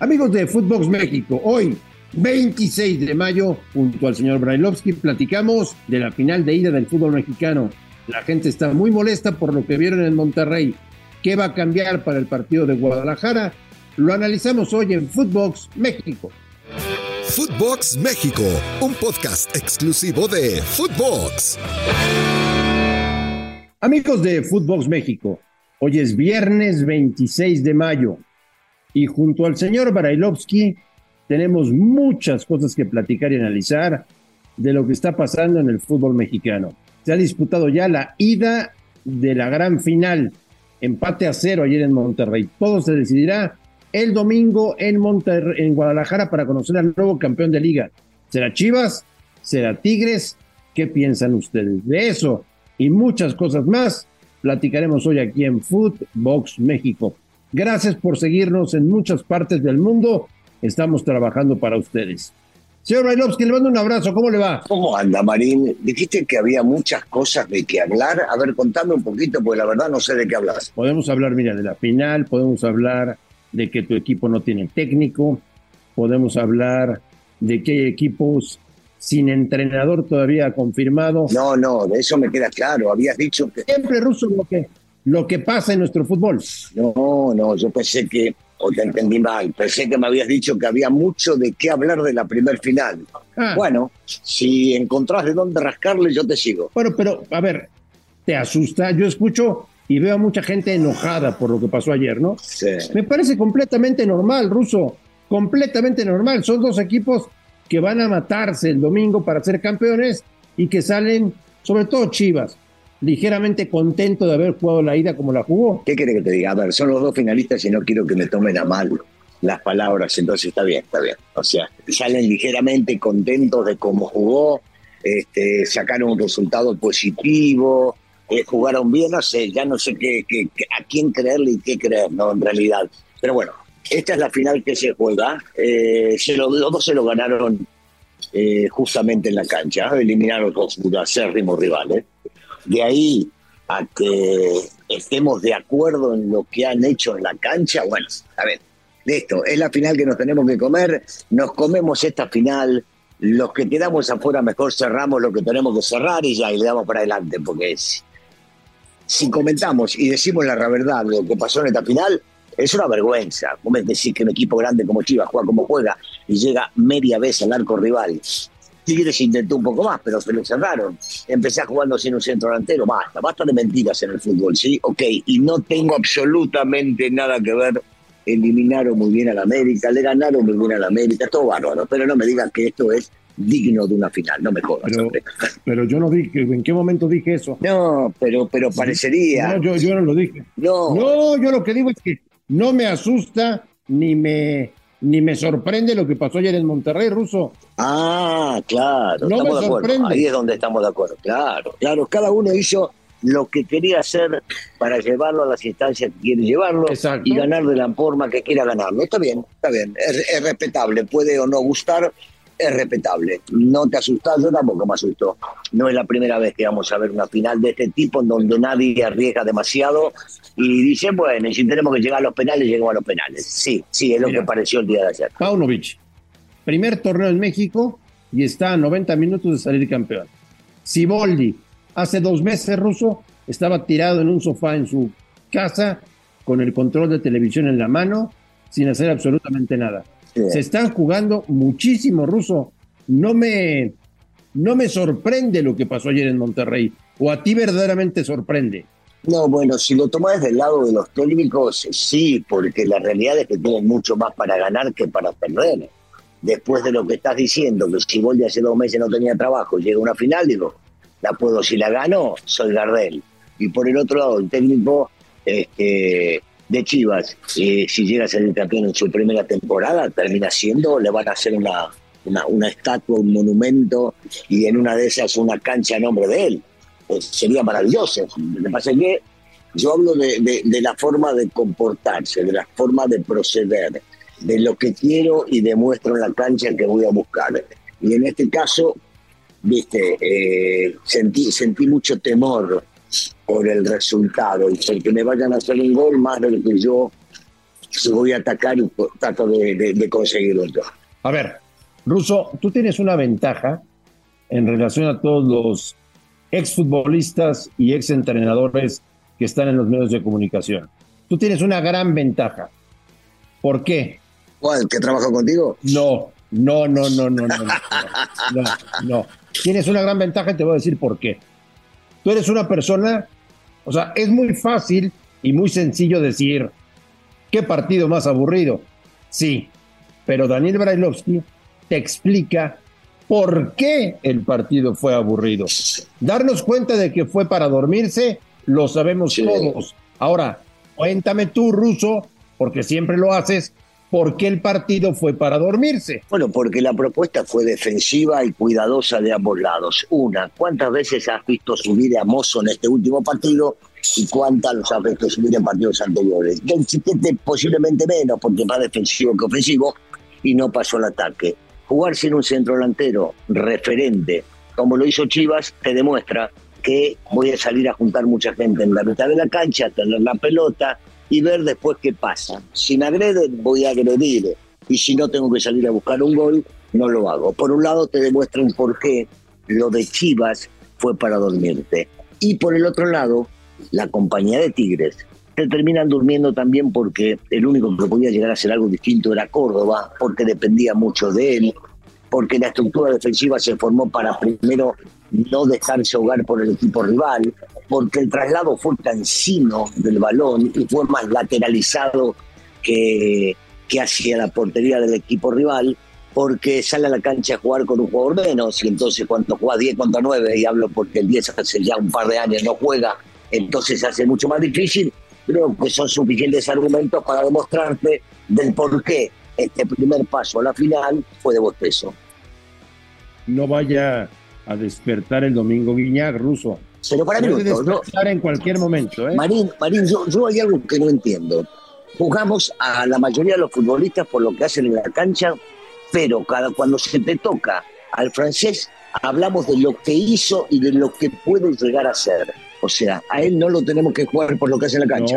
Amigos de Footbox México, hoy 26 de mayo, junto al señor Brailovsky, platicamos de la final de ida del fútbol mexicano. La gente está muy molesta por lo que vieron en Monterrey. ¿Qué va a cambiar para el partido de Guadalajara? Lo analizamos hoy en Footbox México. Footbox México, un podcast exclusivo de Footbox. Amigos de Footbox México, hoy es viernes 26 de mayo y junto al señor Barailovsky tenemos muchas cosas que platicar y analizar de lo que está pasando en el fútbol mexicano. Se ha disputado ya la ida de la gran final, empate a cero ayer en Monterrey. Todo se decidirá el domingo en, Monterrey, en Guadalajara para conocer al nuevo campeón de liga. ¿Será Chivas? ¿Será Tigres? ¿Qué piensan ustedes de eso? Y muchas cosas más platicaremos hoy aquí en Footbox México. Gracias por seguirnos en muchas partes del mundo. Estamos trabajando para ustedes. Señor Bailovsky, le mando un abrazo. ¿Cómo le va? ¿Cómo anda, Marín? Dijiste que había muchas cosas de qué hablar. A ver, contame un poquito, porque la verdad no sé de qué hablas. Podemos hablar, mira, de la final, podemos hablar de que tu equipo no tiene técnico, podemos hablar de que hay equipos sin entrenador todavía confirmado. No, no, de eso me queda claro. Habías dicho que... Siempre, Ruso, lo que, lo que pasa en nuestro fútbol. No, no, yo pensé que, o te entendí mal, pensé que me habías dicho que había mucho de qué hablar de la primer final. Ah. Bueno, si encontrás de dónde rascarle, yo te sigo. Bueno, pero a ver, te asusta. Yo escucho y veo a mucha gente enojada por lo que pasó ayer, ¿no? Sí. Me parece completamente normal, Ruso. Completamente normal. Son dos equipos que van a matarse el domingo para ser campeones y que salen, sobre todo Chivas, ligeramente contento de haber jugado la ida como la jugó. ¿Qué quiere que te diga? A ver, son los dos finalistas y no quiero que me tomen a mal las palabras, entonces está bien, está bien. O sea, salen ligeramente contentos de cómo jugó, este, sacaron un resultado positivo, eh, jugaron bien, no sé, ya no sé qué, a quién creerle y qué creer, ¿no? En realidad. Pero bueno, esta es la final que se juega. Eh, se lo- los dos se lo ganaron eh, justamente en la cancha, eliminaron dos acérrimos rivales. De ahí a que estemos de acuerdo en lo que han hecho en la cancha, bueno, a ver, listo, es la final que nos tenemos que comer, nos comemos esta final, los que quedamos afuera mejor cerramos lo que tenemos que cerrar y ya, y le damos para adelante, porque si comentamos y decimos la verdad lo que pasó en esta final, es una vergüenza. Vos decís que un equipo grande como Chivas juega como juega y llega media vez al arco rival. Tigres intentó un poco más, pero se lo cerraron. Empecé jugando sin un centro delantero. Basta, basta de mentiras en el fútbol, ¿sí? Ok, y no tengo absolutamente nada que ver. Eliminaron muy bien al América, le ganaron muy bien al América, todo bárbaro. Pero no me digas que esto es digno de una final, no me jodas. Pero, pero yo no dije, ¿en qué momento dije eso? No, pero, pero parecería. No, yo, yo no lo dije. No, No, yo lo que digo es que no me asusta ni me, ni me sorprende lo que pasó ayer en Monterrey, Ruso. Ah, claro, No estamos me de acuerdo. sorprende. Ahí es donde estamos de acuerdo. Claro, claro. Cada uno hizo lo que quería hacer para llevarlo a las instancias que quiere llevarlo Exacto. y ganar de la forma que quiera ganarlo. Está bien, está bien. Es, es respetable. Puede o no gustar, es respetable. No te asustas, yo tampoco me asusto. No es la primera vez que vamos a ver una final de este tipo en donde nadie arriesga demasiado y dice, bueno, si tenemos que llegar a los penales, llegamos a los penales. Sí, sí, es lo Mira. que pareció el día de ayer. Paunovic, primer torneo en México y está a 90 minutos de salir campeón. Siboldi, hace dos meses, Ruso, estaba tirado en un sofá en su casa con el control de televisión en la mano, sin hacer absolutamente nada. Se están jugando muchísimo, Ruso. No me, no me sorprende lo que pasó ayer en Monterrey. ¿O a ti verdaderamente sorprende? No, bueno, si lo tomás del lado de los técnicos, sí, porque la realidad es que tienen mucho más para ganar que para perder. Después de lo que estás diciendo, que si Boldi hace dos meses no tenía trabajo, llega una final, digo, la puedo, si la gano, soy Gardel. Y por el otro lado, el técnico este, de Chivas, eh, si llega a ser el campeón en su primera temporada, termina siendo, le van a hacer una, una, una estatua, un monumento, y en una de esas una cancha a nombre de él. Eh, sería maravilloso. Lo que pasa es que yo hablo de, de- de la forma de comportarse, de la forma de proceder, de lo que quiero y demuestro en la cancha que voy a buscar. Y en este caso, viste, eh, sentí, sentí mucho temor por el resultado y porque me vayan a hacer un gol más de lo que yo si voy a atacar y trato de, de, conseguirlo. A ver, Russo, tú tienes una ventaja en relación a todos los exfutbolistas y exentrenadores que están en los medios de comunicación. Tú tienes una gran ventaja. ¿Por qué? ¿Cuál? ¿Que trabajo contigo? No, no, no, no, no, no, no, no, no. Tienes una gran ventaja y te voy a decir por qué. Tú eres una persona, o sea, es muy fácil y muy sencillo decir, ¿qué partido más aburrido? Sí, pero Daniel Brailovsky te explica por qué el partido fue aburrido. Darnos cuenta de que fue para dormirse, lo sabemos todos. Ahora, cuéntame tú, Ruso, porque siempre lo haces, ¿por qué el partido fue para dormirse? Bueno, porque la propuesta fue defensiva y cuidadosa de ambos lados. Una, ¿cuántas veces has visto subir a Mozo en este último partido? ¿Y cuántas los has visto subir en partidos anteriores? Chiquete posiblemente menos, porque más defensivo que ofensivo, y no pasó el ataque. Jugar sin un centro delantero referente, como lo hizo Chivas, te demuestra que voy a salir a juntar mucha gente en la mitad de la cancha, tener la pelota y ver después qué pasa. Si me agreden, voy a agredir. Y si no tengo que salir a buscar un gol, no lo hago. Por un lado, te demuestran por qué lo de Chivas fue para dormirte. Y por el otro lado, la compañía de Tigres se terminan durmiendo también porque el único que podía llegar a hacer algo distinto era Córdoba, porque dependía mucho de él, porque la estructura defensiva se formó para primero no dejarse ahogar por el equipo rival, porque el traslado fue cansino del balón y fue más lateralizado que, que hacia la portería del equipo rival, porque sale a la cancha a jugar con un jugador menos, y entonces cuando juega 10 contra 9, y hablo porque el 10 hace ya un par de años no juega, entonces se hace mucho más difícil, creo que son suficientes argumentos para demostrarte del por qué este primer paso a la final fue de bostezo. No vaya a despertar el domingo Guiñac, ruso. Pero para mí no, en cualquier momento. ¿eh? Marín, Marín yo, yo hay algo que no entiendo. Jugamos a la mayoría de los futbolistas por lo que hacen en la cancha, pero cada cuando se te toca al francés, hablamos de lo que hizo y de lo que puede llegar a ser. O sea, a él no lo tenemos que jugar por lo que hace en la cancha.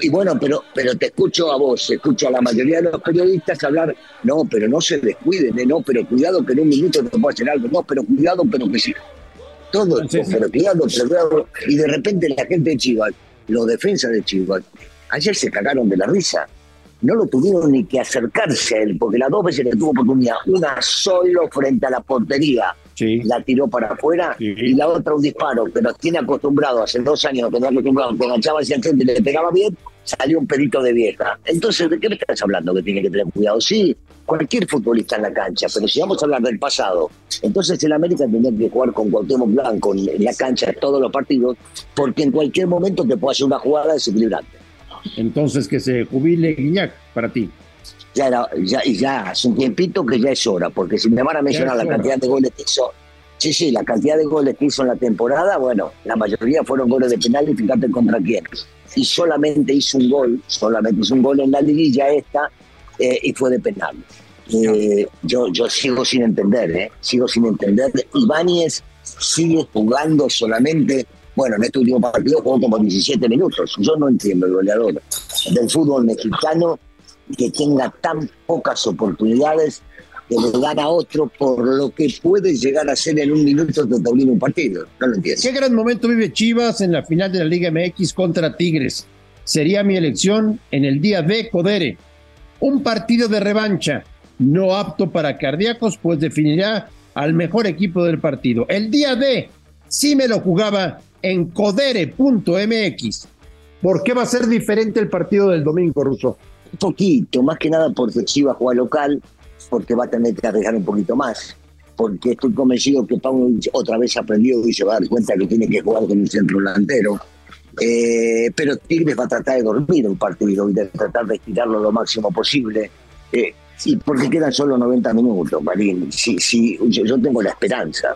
y bueno, pero, pero te escucho a vos, escucho a la mayoría de los periodistas hablar, no, pero no se descuiden, ¿eh? no, pero cuidado que en un minuto te puedo hacer algo, no, pero cuidado, pero que sí. Todo, cuidado, pero cuidado. Y de repente la gente de Chivas, los defensas de Chivas, ayer se cagaron de la risa no lo tuvieron ni que acercarse a él, porque las dos veces le tuvo oportunidad, una solo frente a la portería, la tiró para afuera y la otra un disparo, que nos tiene acostumbrado, hace dos años nos tenía acostumbrado, que enganchaba hacia el frente y le pegaba bien, salió un pedito de vieja. Entonces, ¿de qué me estás hablando que tiene que tener cuidado? Sí, cualquier futbolista en la cancha, pero si vamos a hablar del pasado, entonces el América tendría que jugar con Cuauhtémoc Blanco en la cancha todos los partidos, porque en cualquier momento te puede hacer una jugada desequilibrante. Entonces que se jubile Guiñac para ti ya era, ya, ya hace un tiempito que ya es hora, porque si me van a mencionar la cantidad de goles que hizo, sí, sí, la cantidad de goles que hizo en la temporada, bueno, la mayoría fueron goles de penal y fíjate contra quién. Y solamente hizo un gol, solamente hizo un gol en la liguilla esta eh, y fue de penal. Eh, yo, yo sigo sin entender, ¿eh? sigo sin entender. Ibáñez sigue jugando solamente, bueno, en este último partido jugó como 17 minutos. Yo no entiendo el goleador del fútbol mexicano que tenga tan pocas oportunidades que le gana a otro por lo que puede llegar a ser en un minuto de termina un partido. No lo entiendo. ¿Qué gran momento vive Chivas en la final de la Liga MX contra Tigres? Sería mi elección en el día de Codere. Un partido de revancha, no apto para cardíacos, pues definirá al mejor equipo del partido. El día de, sí me lo jugaba en codere.mx. ¿Por qué va a ser diferente el partido del domingo, Russo? Un poquito, más que nada porque Chivas juega local, porque va a tener que arriesgar un poquito más, porque estoy convencido que Pauno otra vez aprendió y se va a dar cuenta que tiene que jugar con un centro delantero. Eh, pero Tigres va a tratar de dormir un partido y de tratar de estirarlo lo máximo posible. Eh, y porque quedan solo 90 minutos, Marín. Si, si, yo, tengo la esperanza.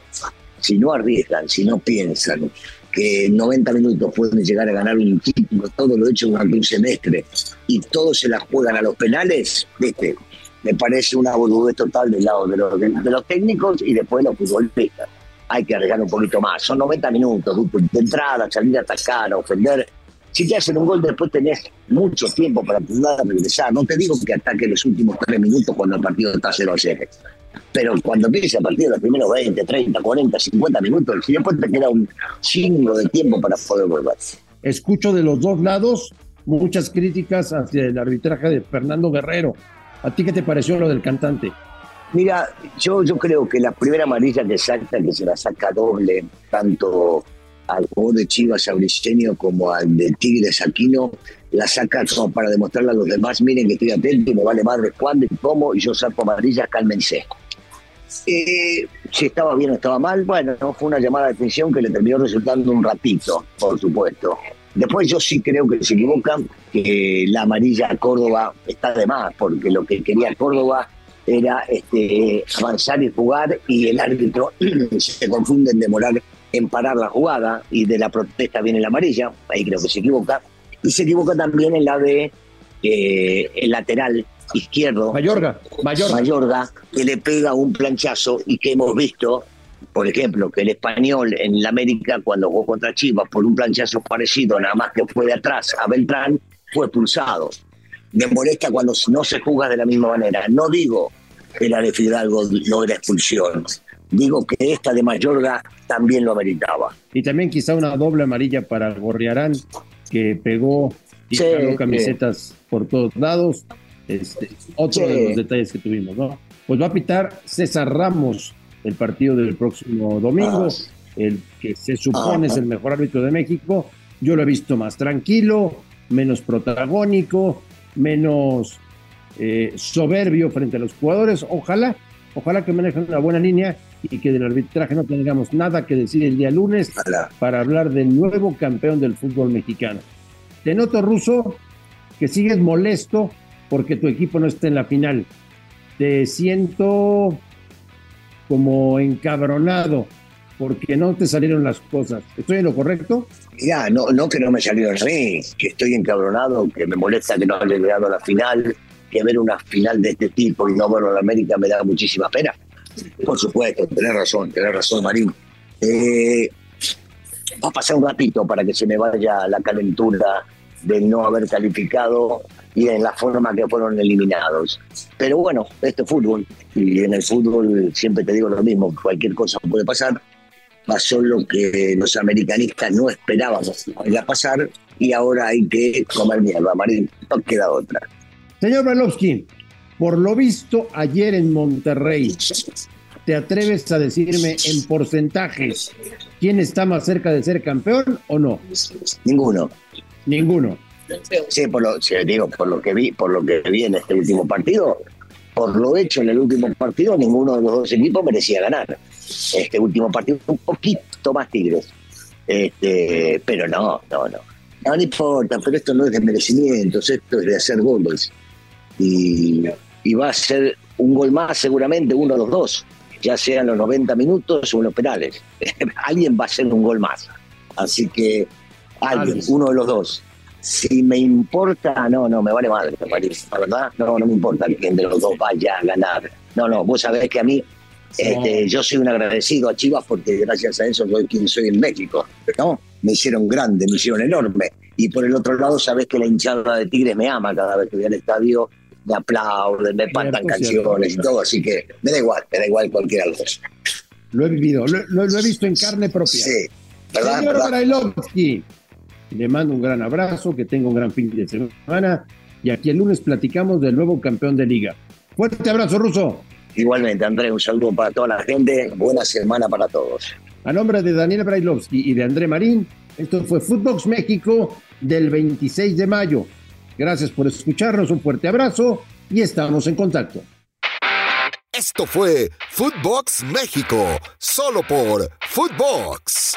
Si no arriesgan, si no piensan, que en 90 minutos pueden llegar a ganar un título, todo lo hecho durante un semestre, y todos se la juegan a los penales, ¿viste? me parece una boludez total del lado de los, de, los técnicos y después de los futbolistas. Hay que arriesgar un poquito más. Son 90 minutos de entrada, salir a atacar, a ofender. Si te hacen un gol, después tenés mucho tiempo para poder regresar. No te digo que ataque los últimos tres minutos cuando el partido está 0 a 0. Pero cuando empieza el partido, los primeros 20, 30, 40, 50 minutos, si después te queda un chingo de tiempo para poder volver. Escucho de los dos lados muchas críticas hacia el arbitraje de Fernando Guerrero. ¿A ti qué te pareció lo del cantante? Mira, yo, yo creo que la primera amarilla que salta, que se la saca doble, tanto al jugador de Chivas Auriceño como al de Tigres Aquino, la saca como para demostrarle a los demás, miren que estoy atento y me vale madre cuándo y cómo, y yo saco amarilla, cálmense. Eh, si estaba bien o estaba mal, bueno, no fue una llamada de atención que le terminó resultando un ratito, por supuesto. Después yo sí creo que se equivocan, que la amarilla a Córdoba está de más, porque lo que quería Córdoba era este, avanzar y jugar y el árbitro se confunde en demorar en parar la jugada y de la protesta viene la amarilla, ahí creo que se equivoca, y se equivoca también en la de eh, el lateral izquierdo, Mayorga, Mayorga. Mayorga, que le pega un planchazo y que hemos visto, por ejemplo, que el español en la América cuando jugó contra Chivas por un planchazo parecido, nada más que fue de atrás a Beltrán, fue expulsado. Me molesta cuando no se juega de la misma manera. No digo que la de Fidalgo no era expulsión, digo que esta de Mayorga también lo ameritaba. Y también quizá una doble amarilla para Gorriarán, que pegó y Sí, camisetas por todos lados. Este, otro Sí. de los detalles que tuvimos, ¿no? Pues va a pitar César Ramos el partido del próximo domingo, Ah. el que se supone Ah. es el mejor árbitro de México. Yo lo he visto más tranquilo, menos protagónico, menos eh, soberbio frente a los jugadores. Ojalá, ojalá que manejen una buena línea y que del arbitraje no tengamos nada que decir el día lunes Ojalá. para hablar del nuevo campeón del fútbol mexicano. Te noto, Ruso, que sigues molesto porque tu equipo no está en la final. Te siento como encabronado porque no te salieron las cosas. ¿Estoy en lo correcto? Mirá, no, no que no me salieron a mí, que estoy encabronado, que me molesta que no haya llegado a la final, que ver una final de este tipo y no verlo en América me da muchísima pena. Por supuesto, tenés razón, tenés razón, Marín. Eh, va a pasar un ratito para que se me vaya la calentura de no haber calificado y en la forma que fueron eliminados. Pero bueno, esto es fútbol y en el fútbol siempre te digo lo mismo, cualquier cosa puede pasar. Pasó lo que los americanistas no esperábamos que iba a pasar y ahora hay que comer mierda, Marín, no queda otra. Señor Brailovsky, por lo visto ayer en Monterrey, ¿te atreves a decirme en porcentajes quién está más cerca de ser campeón o no? Ninguno. Ninguno. Sí, por lo, sí, digo, por lo que vi, por lo que vi en este último partido, por lo hecho en el último partido, ninguno de los dos equipos merecía ganar. Este último partido un poquito más Tigres. Este, pero no, no, no. No, no importa, pero esto no es de merecimientos, esto es de hacer goles. Y, y va a ser un gol más seguramente, uno de los dos, ya sea en los 90 minutos o en los penales. alguien va a hacer un gol más. Así que Alguien. uno de los dos. Si me importa, no, no, me vale madre, Marín. La verdad, no, no me importa quién de los dos vaya a ganar. No, no, vos sabés que a mí, este, yo soy un agradecido a Chivas porque gracias a eso soy quien soy en México. ¿no? Me hicieron grande, me hicieron enorme. Y por el otro lado, sabés que la hinchada de Tigres me ama cada vez que voy al estadio, me aplauden, me cantan canciones y todo, así que me da igual, me da igual cualquiera de los dos. Lo he vivido, lo, lo- lo he visto en carne propia. Sí, ¿verdad? Señor ¿verdad? Le mando un gran abrazo, que tenga un gran fin de semana y aquí el lunes platicamos del nuevo campeón de liga. Fuerte abrazo, Ruso. Igualmente, Andrés, un saludo para toda la gente, buena semana para todos. A nombre de Daniel Brailovsky y de André Marín, esto fue Footbox México del 26 de mayo. Gracias por escucharnos, un fuerte abrazo y estamos en contacto. Esto fue Footbox México, solo por Footbox.